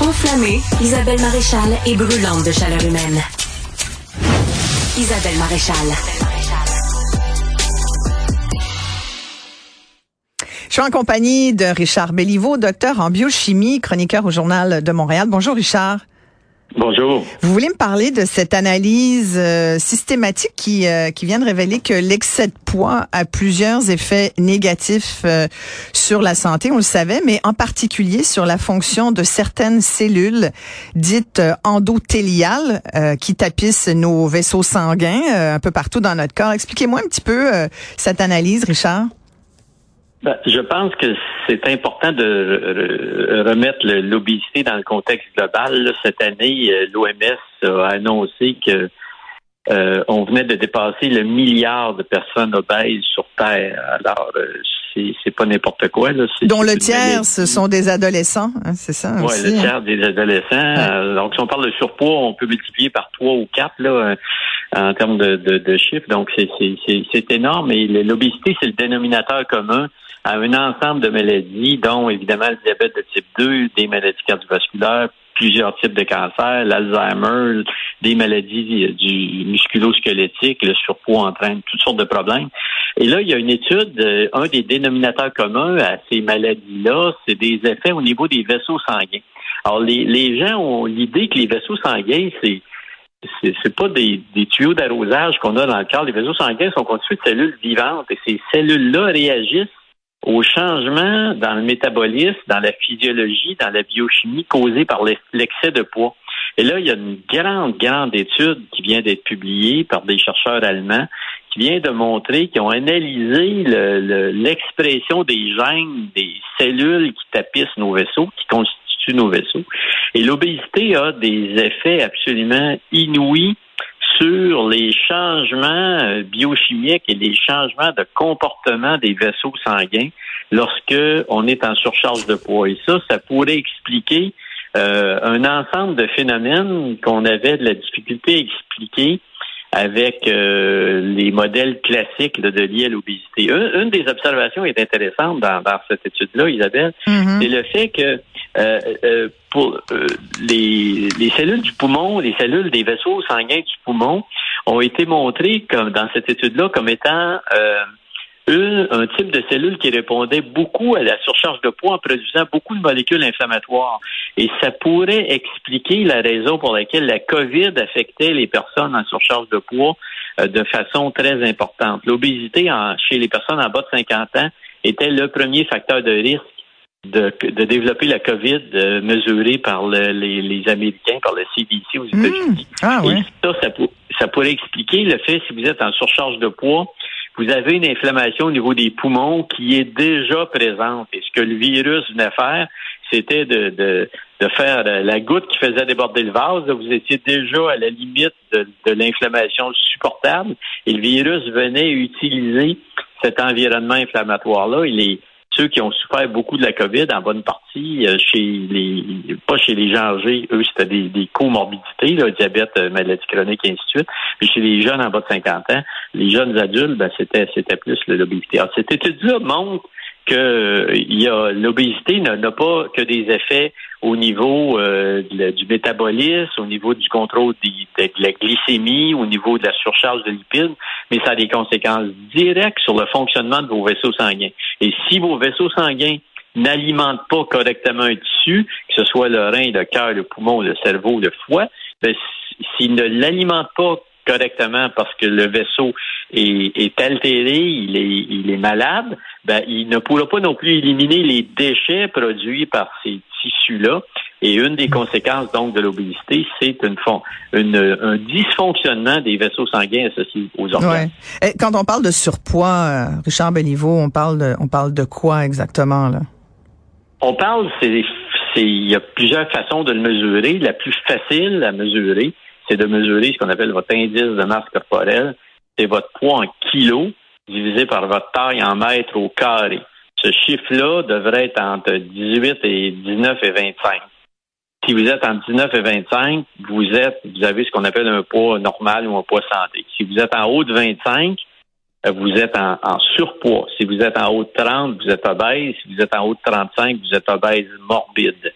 Enflammée, Isabelle Maréchal est brûlante de chaleur humaine. Isabelle Maréchal. Je suis en compagnie de Richard Belliveau, docteur en biochimie, chroniqueur au Journal de Montréal. Bonjour Richard. Bonjour. Vous voulez me parler de cette analyse euh, systématique qui, euh, qui vient de révéler que l'excès de poids a plusieurs effets négatifs euh, sur la santé, on le savait, mais en particulier sur la fonction de certaines cellules dites endothéliales qui tapissent nos vaisseaux sanguins un peu partout dans notre corps. Expliquez-moi un petit peu cette analyse, Richard. Ben, je pense que c'est important de remettre l'obésité dans le contexte global. Cette année, euh, l'OMS a annoncé que euh, on venait de dépasser le milliard de personnes obèses sur Terre. Alors, euh, c'est pas n'importe quoi. Là. Dont le tiers, ce sont des adolescents, hein, c'est ça? Oui, le tiers des adolescents. donc, si on parle de surpoids, on peut multiplier par trois ou quatre là, en termes de, de, de chiffres. Donc, c'est énorme. Et l'obésité, c'est le dénominateur commun à un ensemble de maladies, dont évidemment le diabète de type 2, des maladies cardiovasculaires, plusieurs types de cancers, l'Alzheimer, des maladies du musculo-squelettique, le surpoids entraîne toutes sortes de problèmes. Et là, il y a une étude, euh, un des dénominateurs communs à ces maladies-là, c'est des effets au niveau des vaisseaux sanguins. Alors, les, les gens ont l'idée que les vaisseaux sanguins, c'est c'est pas des, des tuyaux d'arrosage qu'on a dans le corps. Les vaisseaux sanguins sont constitués de cellules vivantes et ces cellules-là réagissent au changement dans le métabolisme, dans la physiologie, dans la biochimie causée par l'excès de poids. Et là, il y a une grande, grande étude qui vient d'être publiée par des chercheurs allemands qui vient de montrer qu'ils ont analysé l'expression des gènes des cellules qui tapissent nos vaisseaux, qui constituent nos vaisseaux. Et l'obésité a des effets absolument inouïs sur les changements euh, biochimiques et les changements de comportement des vaisseaux sanguins lorsque on est en surcharge de poids. Et ça, ça pourrait expliquer euh, un ensemble de phénomènes qu'on avait de la difficulté à expliquer avec euh, les modèles classiques de liés à l'obésité. Une, des observations est intéressante dans, cette étude-là, Isabelle, mm-hmm. c'est le fait que euh, euh, pour euh, les, les, cellules du poumon, les cellules des vaisseaux sanguins du poumon ont été montrées comme dans cette étude-là comme étant une, un type de cellule qui répondait beaucoup à la surcharge de poids en produisant beaucoup de molécules inflammatoires. Et ça pourrait expliquer la raison pour laquelle la COVID affectait les personnes en surcharge de poids de façon très importante. L'obésité chez les personnes en bas de 50 ans était le premier facteur de risque de, de, développer la COVID euh, mesurée par les, les, Américains, par le CDC aux États-Unis. Mmh. Ah, Et ça, ça, ça, pourrait expliquer le fait, si vous êtes en surcharge de poids, vous avez une inflammation au niveau des poumons qui est déjà présente. Et ce que le virus venait faire, c'était de, de, de, faire la goutte qui faisait déborder le vase. Vous étiez déjà à la limite de, de l'inflammation supportable. Et le virus venait utiliser cet environnement inflammatoire-là. Il est ceux qui ont souffert beaucoup de la COVID, en bonne partie, euh, chez les pas chez les gens âgés, eux, c'était des, des comorbidités, diabète, euh, maladie chronique, et ainsi de suite. Mais chez les jeunes en bas de 50 ans, les jeunes adultes, ben, c'était c'était plus l'obésité. Alors, cette étude-là montre que il y a l'obésité n'a pas que des effets au niveau euh, du métabolisme, au niveau du contrôle de, la glycémie, au niveau de la surcharge de lipides, mais ça a des conséquences directes sur le fonctionnement de vos vaisseaux sanguins. Et si vos vaisseaux sanguins n'alimentent pas correctement un tissu, que ce soit le rein, le cœur, le poumon, le cerveau, le foie, ben, s'ils ne l'alimentent pas correctement parce que le vaisseau est, est altéré, il est, il est malade, ben, il ne pourra pas non plus éliminer les déchets produits par ces tissus-là. Et une des conséquences donc de l'obésité, c'est une, une, un dysfonctionnement des vaisseaux sanguins associés aux organes. Ouais. quand on parle de surpoids, euh, Richard Béliveau, on parle de, on parle de quoi exactement là? On parle, c'est, il y a plusieurs façons de le mesurer. La plus facile à mesurer, c'est de mesurer ce qu'on appelle votre indice de masse corporelle. C'est votre poids en kilos divisé par votre taille en mètres au carré. Ce chiffre-là devrait être entre 18 et 19 et 25. Si vous êtes entre 19 et 25, vous êtes, vous avez ce qu'on appelle un poids normal ou un poids santé. Si vous êtes en haut de 25, euh, vous êtes en, surpoids. Si vous êtes en haut de 30, vous êtes obèse. Si vous êtes en haut de 35, vous êtes obèse morbide.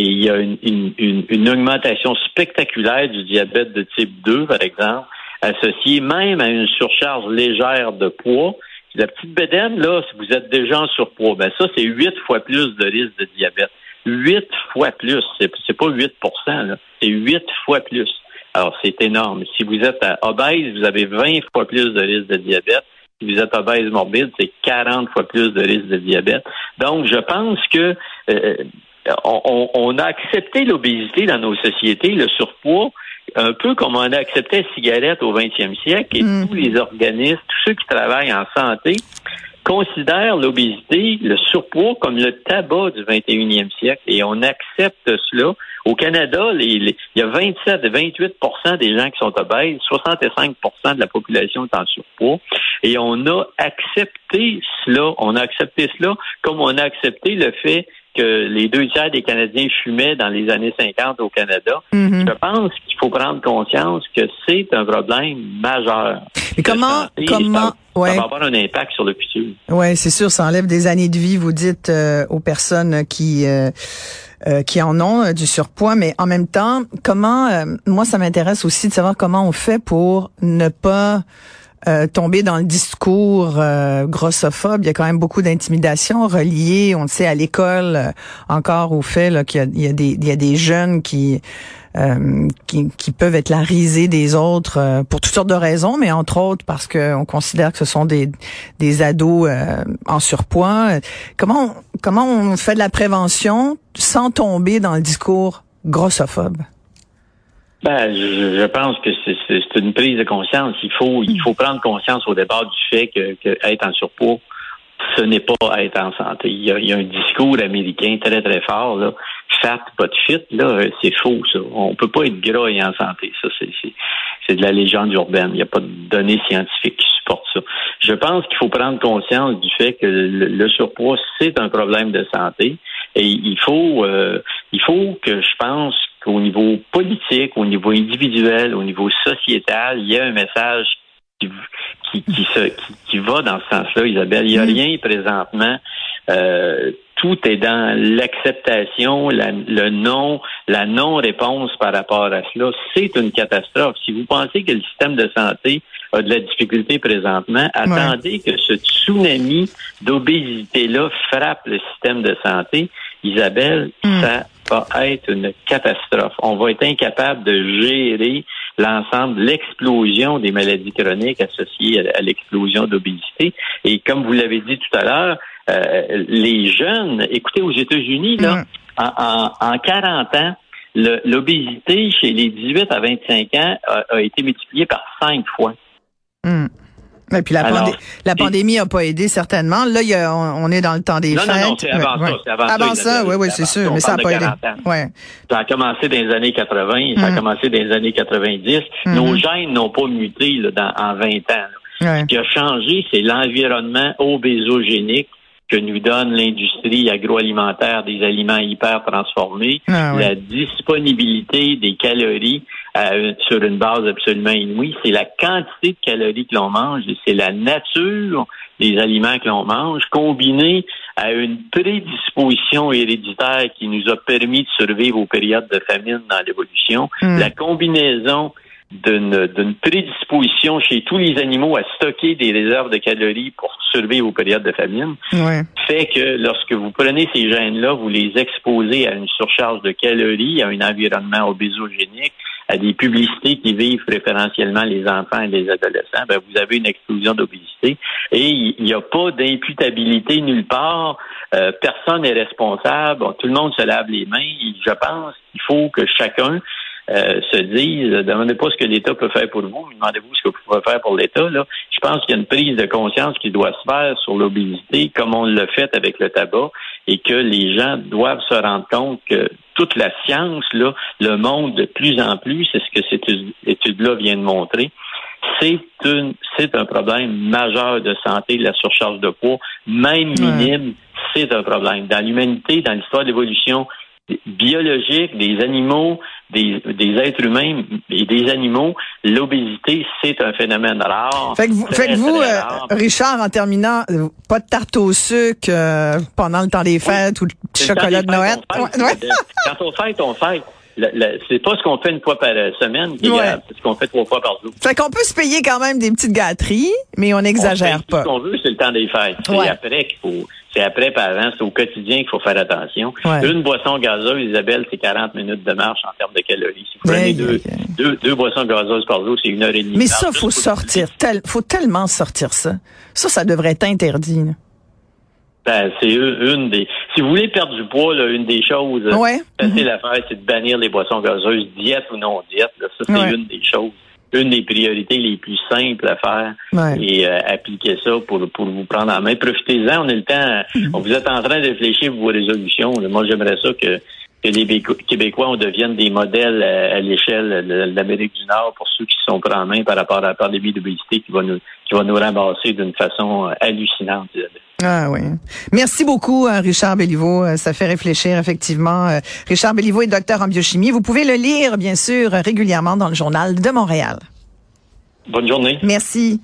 Et il y a une, une, une, augmentation spectaculaire du diabète de type 2, par exemple, associée même à une surcharge légère de poids. La petite bédaine, là, si vous êtes déjà en surpoids, ben ça, c'est huit fois plus de risque de diabète. Huit fois plus. C'est, pas 8 là. C'est huit fois plus. Alors, c'est énorme. Si vous êtes obèse, vous avez 20 fois plus de risque de diabète. Si vous êtes obèse morbide, c'est 40 fois plus de risque de diabète. Donc, je pense que euh, on, a accepté l'obésité dans nos sociétés, le surpoids, un peu comme on a accepté la cigarette au 20e siècle et mm. tous les organismes, tous ceux qui travaillent en santé considèrent l'obésité, le surpoids comme le tabac du 21e siècle et on accepte cela. Au Canada, il y a 27 28% des gens qui sont obèses, 65% de la population est en surpoids et on a accepté cela, on a accepté cela comme on a accepté le fait que les deux tiers des Canadiens fumaient dans les années 50 au Canada. Mhm. Je pense qu'il faut prendre conscience que c'est un problème majeur. Mais comment, comment, ça, va avoir un impact sur le futur. Ouais, c'est sûr, ça enlève des années de vie, vous dites, euh, aux personnes qui euh, euh, qui en ont du surpoids, mais en même temps, comment, moi, ça m'intéresse aussi de savoir comment on fait pour ne pas euh, tomber dans le discours euh, grossophobe. Il y a quand même beaucoup d'intimidation reliée, on le sait, à l'école, euh, encore au fait qu'il y, a, des, y a des jeunes qui, qui, peuvent être la risée des autres pour toutes sortes de raisons, mais entre autres parce qu'on considère que ce sont des, des ados en surpoids. Comment, comment on fait de la prévention sans tomber dans le discours grossophobe? Ben, je, pense que c'est une prise de conscience. Il faut, il faut prendre conscience au départ du fait que, que être en surpoids, ce n'est pas être en santé. Il y, a, il y, a, un discours américain très très fort là, fat pas de fit là, c'est faux ça. On peut pas être gras et en santé. Ça c'est de la légende urbaine. Il n'y a pas de données scientifiques qui supportent ça. Je pense qu'il faut prendre conscience du fait que le, surpoids c'est un problème de santé et il faut euh, il faut que je pense qu'au niveau politique, au niveau individuel, au niveau sociétal, il y a un message qui, qui, qui, se, qui, va dans ce sens-là, Isabelle. Il n'y a mm. rien présentement. Euh, tout est dans l'acceptation, le non, la non-réponse par rapport à cela. C'est une catastrophe. Si vous pensez que le système de santé a de la difficulté présentement, attendez que ce tsunami d'obésité-là frappe le système de santé. Isabelle, mm. ça va être une catastrophe. On va être incapable de gérer l'ensemble, l'explosion des maladies chroniques associées à, l'explosion d'obésité. Et comme vous l'avez dit tout à l'heure, euh, les jeunes, écoutez, aux États-Unis, là, en, en, 40 ans, l'obésité chez les 18 à 25 ans a, été multipliée par cinq fois. Mm. Et puis la, la pandémie n'a pas aidé certainement. Là, y a, on, est dans le temps des fêtes. Non, non, c'est avant ça. C'est avant, avant ça, oui, oui, c'est sûr. Mais ça n'a pas aidé. Ouais. Ça a commencé dans les années 80, ça a mm. commencé dans les années 90. Mm-hmm. Nos gènes n'ont pas muté là, dans, en 20 ans. Ce qui a changé, c'est l'environnement obésogénique que nous donne l'industrie agroalimentaire des aliments hyper transformés, ah la disponibilité des calories euh, sur une base absolument inouïe, c'est la quantité de calories que l'on mange et c'est la nature des aliments que l'on mange, combiné à une prédisposition héréditaire qui nous a permis de survivre aux périodes de famine dans l'évolution, hmm. la combinaison d'une prédisposition chez tous les animaux à stocker des réserves de calories pour survivre aux périodes de famine, fait que lorsque vous prenez ces gènes-là, vous les exposez à une surcharge de calories, à un environnement obésogénique, à des publicités qui vivent préférentiellement les enfants et les adolescents, ben vous avez une explosion d'obésité et il n'y a pas d'imputabilité nulle part. Euh, personne n'est responsable. tout le monde se lave les mains. Je pense qu'il faut que chacun euh, se disent demandez pas ce que l'État peut faire pour vous, demandez-vous ce que vous pouvez faire pour l'État. Là. Je pense qu'il y a une prise de conscience qui doit se faire sur l'obésité, comme on l'a fait avec le tabac, et que les gens doivent se rendre compte que toute la science, là, le monde de plus en plus, c'est ce que cette étude-là vient de montrer, c'est une c'est un problème majeur de santé, la surcharge de poids, même minime, c'est un problème. Dans l'humanité, dans l'histoire de l'évolution biologique des animaux, des, des êtres humains et des animaux, l'obésité, c'est un phénomène rare. Fait que vous, fait que vous euh, Richard, en terminant, euh, pas de tarte au sucre euh, pendant le temps des fêtes ou de chocolat de Noël? Quand on fête, on fête c'est pas ce qu'on fait une fois par semaine c'est ce qu'on fait trois fois par jour. Fait qu'on peut se payer quand même des petites gâteries, mais on n'exagère pas. Ce qu'on veut, c'est le temps des fêtes. C'est après qu'il faut, c'est après par avant, c'est au quotidien qu'il faut faire attention. Une boisson gazeuse, Isabelle, c'est 40 minutes de marche en termes de calories. Si vous prenez deux, deux, boissons gazeuses par jour, c'est une heure et demie. Mais ça, faut sortir, tel, faut tellement sortir ça. Ça, ça devrait être interdit. Ben, c'est une des. Si vous voulez perdre du poids, là, une des choses ouais. facile à faire, c'est de bannir les boissons gazeuses, diète ou non diète. Là. Ça, c'est une des choses, une des priorités les plus simples à faire et euh, appliquer ça pour pour vous prendre en main. Profitez-en, on a le temps. Mhm. Vous êtes en train de réfléchir vos résolutions. Moi, j'aimerais ça que que les Québécois on devienne des modèles à, l'échelle de l'Amérique du Nord pour ceux qui sont pris en main par rapport à la pandémie d'obésité qui va nous qui va nous ramasser d'une façon euh, hallucinante. Ah oui. Merci beaucoup, euh, Richard Belliveau. Euh, ça fait réfléchir, effectivement. Richard Belliveau est docteur en biochimie. Vous pouvez le lire, bien sûr, régulièrement dans le journal de Montréal. Bonne journée. Merci.